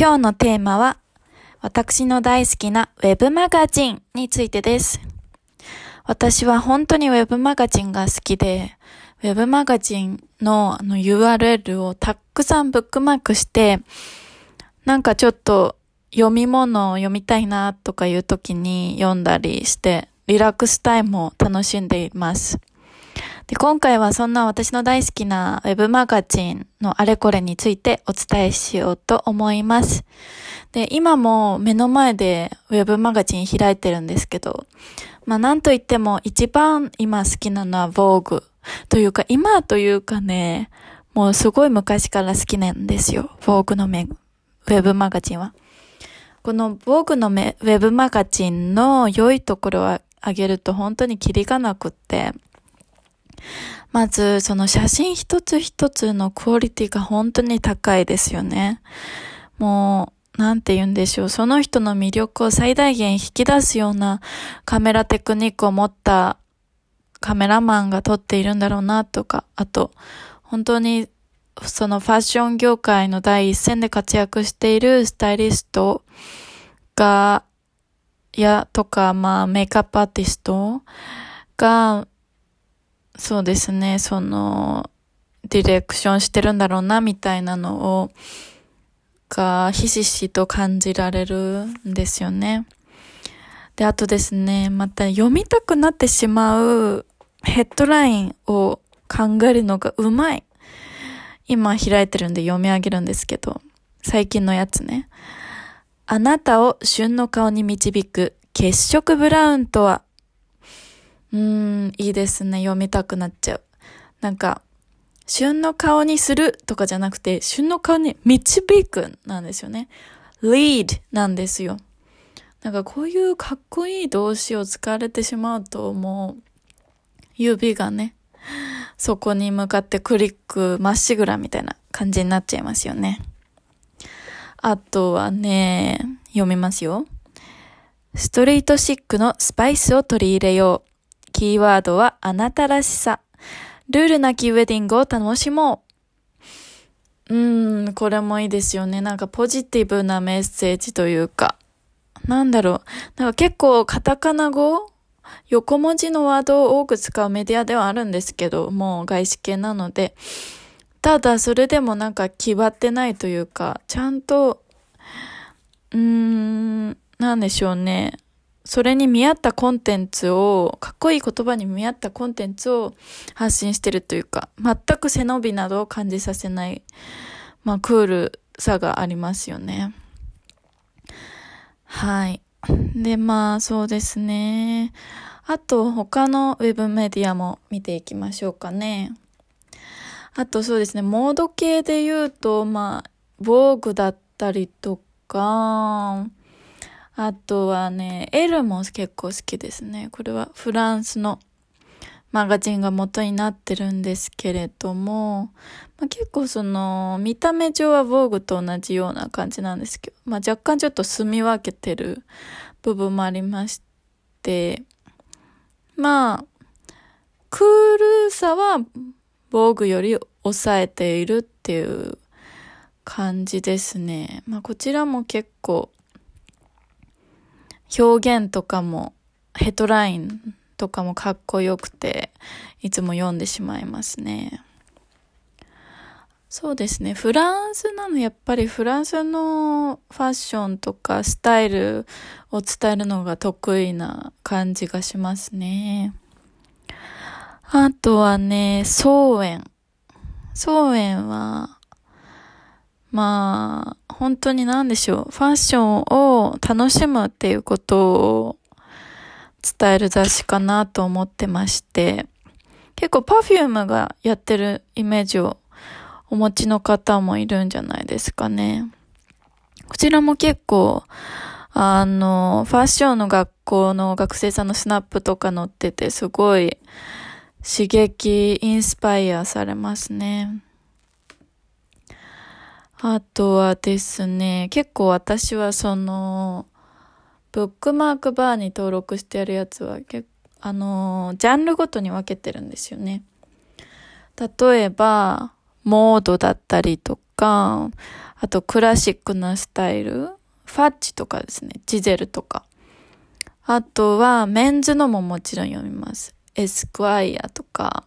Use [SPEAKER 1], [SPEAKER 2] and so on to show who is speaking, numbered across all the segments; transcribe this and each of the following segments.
[SPEAKER 1] 今日のテーマは、私の大好きなウェブマガジンについてです。私は本当にウェブマガジンが好きで、ウェブマガジンのあの URL をたくさんブックマークして、なんかちょっと読み物を読みたいなとかいう時に読んだりして、リラックスタイムを楽しんでいます。で、今回はそんな私の大好きなウェブマガジンのあれこれについてお伝えしようと思います。で、今も目の前でウェブマガジン開いてるんですけど、まあなんといっても一番今好きなのは Vogue というか今というかね、もうすごい昔から好きなんですよ。Vogue のウェブマガジンは。この Vogue のウェブマガジンの良いところを挙げると本当にキリがなくって、まず、その写真一つ一つのクオリティが本当に高いですよね。もう、なんて言うんでしょう。その人の魅力を最大限引き出すようなカメラテクニックを持ったカメラマンが撮っているんだろうなとか、あと、本当にそのファッション業界の第一線で活躍しているスタイリストが、や、とか、まあ、メイクアップアーティストが、そうですね、その、ディレクションしてるんだろうな、みたいなのを、が、ひしひしと感じられるんですよね。で、あとですね、また読みたくなってしまうヘッドラインを考えるのがうまい。今開いてるんで読み上げるんですけど、最近のやつね。あなたを旬の顔に導く血色ブラウンとはうーん、いいですね。読みたくなっちゃう。なんか、旬の顔にするとかじゃなくて、旬の顔に導くなんですよね。lead なんですよ。なんかこういうかっこいい動詞を使われてしまうと、もう、指がね、そこに向かってクリックまっしぐらみたいな感じになっちゃいますよね。あとはね、読みますよ。ストリートシックのスパイスを取り入れよう。キーワードはあなたらしさ。ルールなきウェディングを楽しもう。うーん、これもいいですよね。なんかポジティブなメッセージというか。なんだろう。なんか結構カタカナ語横文字のワードを多く使うメディアではあるんですけど、もう外資系なので。ただそれでもなんか決まってないというか、ちゃんと、うーん、なんでしょうね。それに見合ったコンテンツを、かっこいい言葉に見合ったコンテンツを発信してるというか、全く背伸びなどを感じさせない、まあ、クールさがありますよね。はい。で、まあ、そうですね。あと、他のウェブメディアも見ていきましょうかね。あと、そうですね。モード系で言うと、まあ、防具だったりとか、あとはね、エルも結構好きですね。これはフランスのマガジンが元になってるんですけれども、まあ、結構その、見た目上は防具と同じような感じなんですけど、まあ、若干ちょっと住み分けてる部分もありまして、まあ、クールさは防具より抑えているっていう感じですね。まあ、こちらも結構表現とかも、ヘッドラインとかもかっこよくて、いつも読んでしまいますね。そうですね。フランスなの、やっぱりフランスのファッションとかスタイルを伝えるのが得意な感じがしますね。あとはね、草園。草園は、まあ、本当に何でしょう。ファッションを楽しむっていうことを伝える雑誌かなと思ってまして、結構 Perfume がやってるイメージをお持ちの方もいるんじゃないですかね。こちらも結構、あの、ファッションの学校の学生さんのスナップとか載ってて、すごい刺激、インスパイアされますね。あとはですね、結構私はその、ブックマークバーに登録してあるやつは結あの、ジャンルごとに分けてるんですよね。例えば、モードだったりとか、あとクラシックなスタイル、ファッチとかですね、ジゼルとか。あとはメンズのももちろん読みます。エスクワイアとか。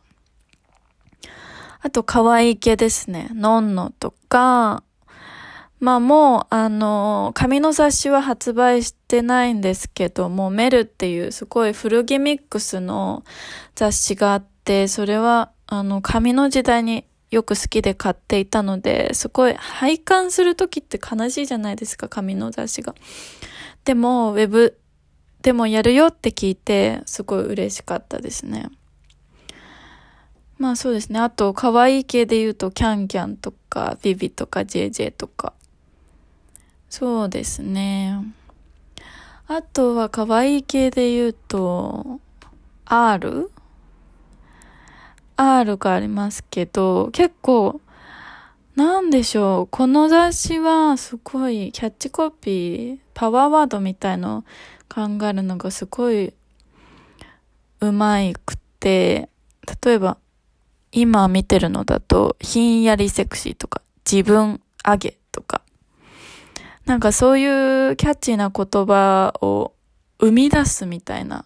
[SPEAKER 1] と可愛い系ですね。ノンノとか、まあもう、あの、紙の雑誌は発売してないんですけども、メルっていうすごい古着ミックスの雑誌があって、それは、あの、紙の時代によく好きで買っていたので、すごい拝観するときって悲しいじゃないですか、紙の雑誌が。でも、ウェブでもやるよって聞いて、すごい嬉しかったですね。まあそうですね。あと、可愛い系で言うと、キャンキャンとか、ビビとか、JJ とか。そうですね。あとは可愛い系で言うと、R?R がありますけど、結構、なんでしょう。この雑誌はすごいキャッチコピー、パワーワードみたいの考えるのがすごいうまいくて、例えば今見てるのだと、ひんやりセクシーとか、自分上げとか、なんかそういうキャッチーな言葉を生み出すみたいな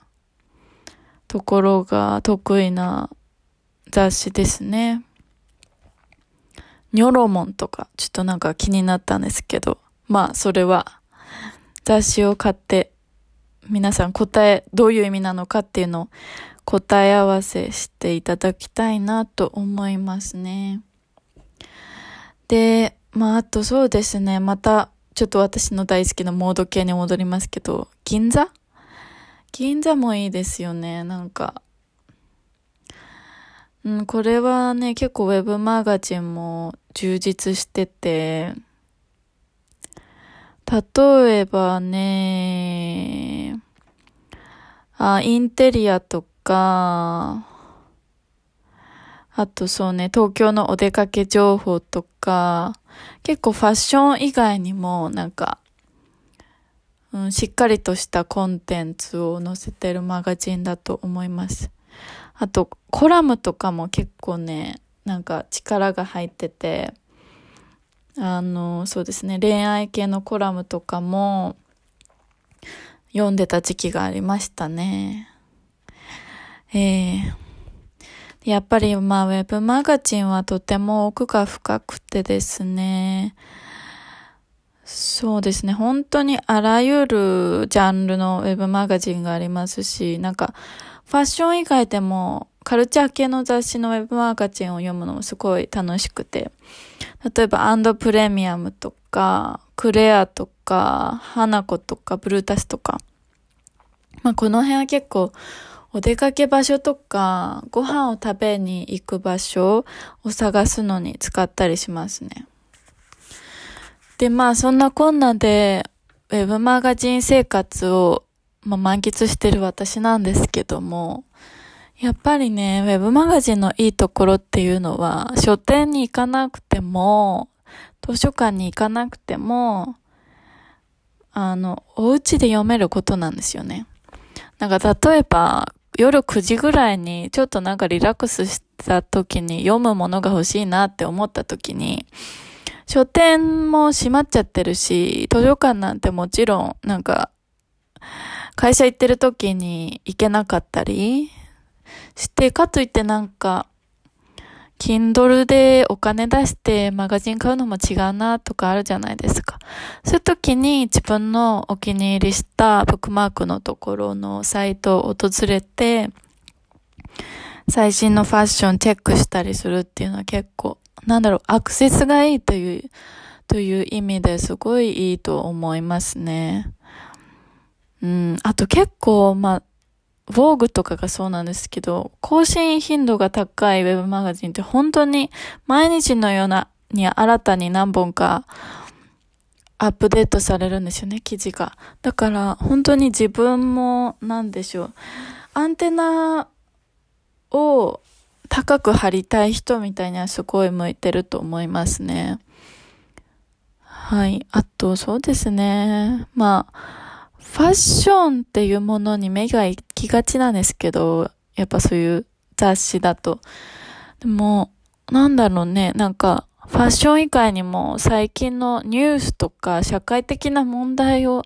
[SPEAKER 1] ところが得意な雑誌ですね。ニョロモンとかちょっとなんか気になったんですけど、まあそれは雑誌を買って皆さん答え、どういう意味なのかっていうのを答え合わせしていただきたいなと思いますね。で、まああとそうですね、またちょっと私の大好きなモード系に戻りますけど、銀座？銀座もいいですよね、なんか。うん、これはね、結構ウェブマガジンも充実してて、例えばね、あ、インテリアとか、あとそうね、東京のお出かけ情報とか、結構ファッション以外にもなんか、うん、しっかりとしたコンテンツを載せてるマガジンだと思います。あと、コラムとかも結構ね、なんか力が入ってて、あの、そうですね、恋愛系のコラムとかも読んでた時期がありましたね。えーやっぱりまあウェブマガジンはとても奥が深くてですね、そうですね、本当にあらゆるジャンルのウェブマガジンがありますし、なんかファッション以外でもカルチャー系の雑誌のウェブマガジンを読むのもすごい楽しくて、例えばアンドプレミアムとか、クレアとか、花子とか、ブルータスとか、まあこの辺は結構お出かけ場所とか、ご飯を食べに行く場所を探すのに使ったりしますね。で、まあそんなこんなで、ウェブマガジン生活を、まあ、満喫してる私なんですけども、やっぱりね、ウェブマガジンのいいところっていうのは、書店に行かなくても、図書館に行かなくても、あの、お家で読めることなんですよね。なんか例えば、夜9時ぐらいにちょっとなんかリラックスした時に読むものが欲しいなって思った時に、書店も閉まっちゃってるし、図書館なんてもちろんなんか、会社行ってる時に行けなかったりして、かといってなんか、Kindle でお金出してマガジン買うのも違うなとかあるじゃないですか。そういう時に自分のお気に入りしたブックマークのところのサイトを訪れて、最新のファッションチェックしたりするっていうのは結構、なんだろう、アクセスがいいという、という意味ですごいいいと思いますね。うん、あと結構、まあ、ヴォーグとかがそうなんですけど、更新頻度が高いウェブマガジンって本当に毎日のようなに新たに何本かアップデートされるんですよね、記事が。だから本当に自分もなんでしょう。アンテナを高く張りたい人みたいにはすごい向いてると思いますね。はい。あと、そうですね。まあ、ファッションっていうものに目が行きがちなんですけど、やっぱそういう雑誌だと。でも、なんだろうね、なんか、ファッション以外にも最近のニュースとか社会的な問題を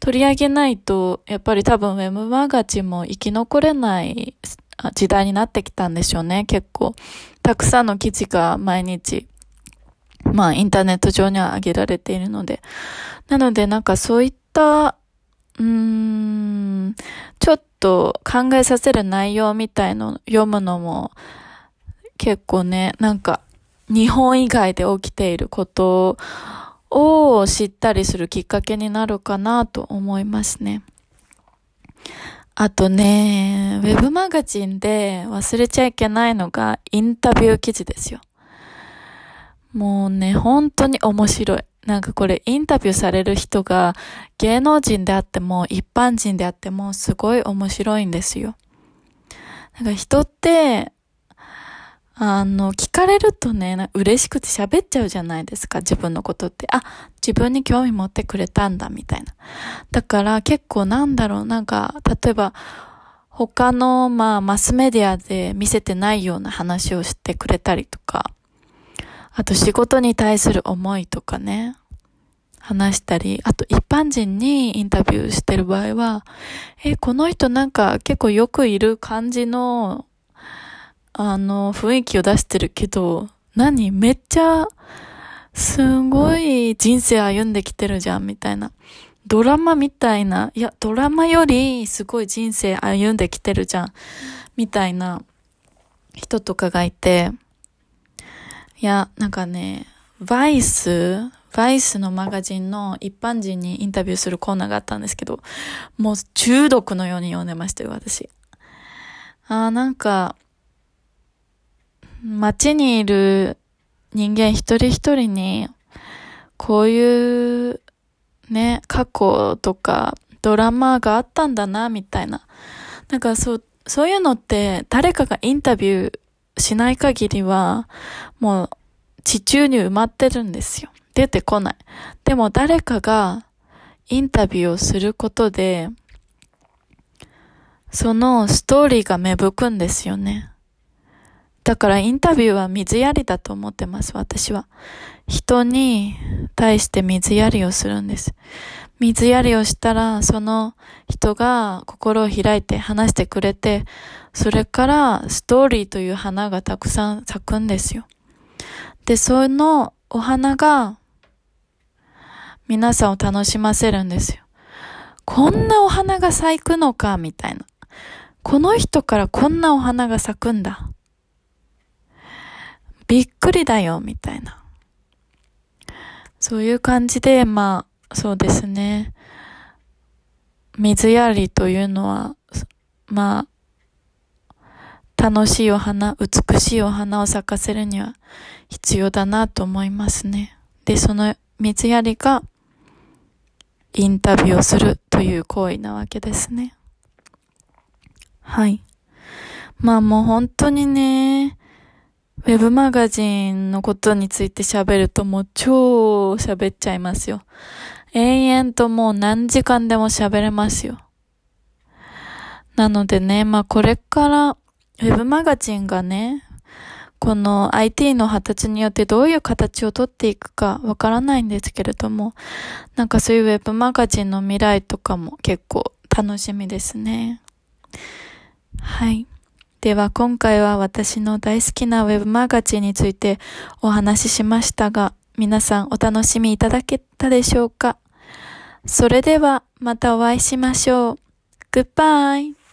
[SPEAKER 1] 取り上げないと、やっぱり多分ウェブマガジンも生き残れない時代になってきたんでしょうね、結構。たくさんの記事が毎日、まあインターネット上には上げられているので。なのでなんかそういった、うーん、ちょっと考えさせる内容みたいの読むのも結構ね、なんか日本以外で起きていることを知ったりするきっかけになるかなと思いますね。あとね、ウェブマガジンで忘れちゃいけないのがインタビュー記事ですよ。もうね、本当に面白い。なんかこれインタビューされる人が芸能人であっても一般人であってもすごい面白いんですよ。なんか人ってあの、聞かれるとね、嬉しくて喋っちゃうじゃないですか、自分のことって。あ、自分に興味持ってくれたんだ、みたいな。だから結構なんだろう、なんか、例えば、他の、まあ、マスメディアで見せてないような話をしてくれたりとか、あと仕事に対する思いとかね、話したり、あと一般人にインタビューしてる場合は、え、この人なんか結構よくいる感じのあの、雰囲気を出してるけど、何めっちゃ、すごい人生歩んできてるじゃん、みたいな。ドラマみたいな、いや、ドラマよりすごい人生歩んできてるじゃん、みたいな人とかがいて、いや、なんかね、バイス、バイスのマガジンの一般人にインタビューするコーナーがあったんですけど、もう中毒のように読んでましたよ、私。あーなんか、街にいる人間一人一人に、こういうね、過去とかドラマがあったんだな、みたいな。なんかそう、そういうのって誰かがインタビューしない限りは、もう地中に埋まってるんですよ。出てこない。でも誰かがインタビューをすることで、そのストーリーが芽吹くんですよね。だからインタビューは水やりだと思ってます、私は。人に対して水やりをするんです。水やりをしたら、その人が心を開いて話してくれて、それからストーリーという花がたくさん咲くんですよ。で、そのお花が皆さんを楽しませるんですよ。こんなお花が咲くのか、みたいな。この人からこんなお花が咲くんだ。びっくりだよ、みたいな。そういう感じで、まあ、そうですね。水やりというのは、まあ、楽しいお花、美しいお花を咲かせるには必要だなと思いますね。で、その水やりがインタビューをするという行為なわけですね。はい。まあもう本当にね、ウェブマガジンのことについて喋るともう超喋っちゃいますよ。永遠ともう何時間でも喋れますよ。なのでね、まあこれからウェブマガジンがね、この IT の発達によってどういう形をとっていくかわからないんですけれども、なんかそういうウェブマガジンの未来とかも結構楽しみですね。はい。では今回は私の大好きなウェブマガジンについてお話ししましたが、皆さんお楽しみいただけたでしょうか？それではまたお会いしましょう。Goodbye!